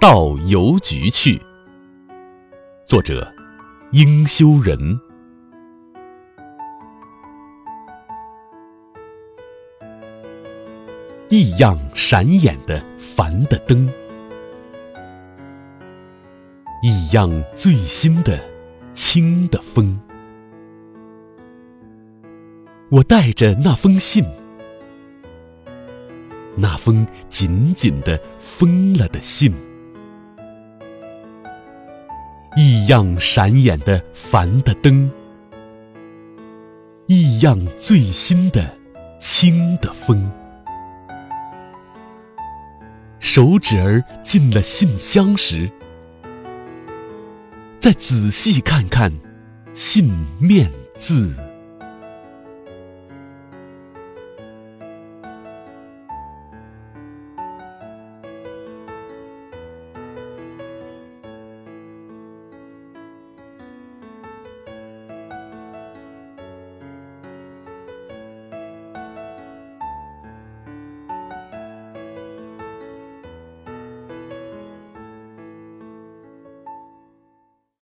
到邮局去。作者：英修人。异样闪眼的繁的灯，异样最新的轻的风。我带着那封信，那封紧紧的封了的信。异样闪眼的繁的灯，异样最新的轻的风。手指儿进了信箱时，再仔细看看信面字。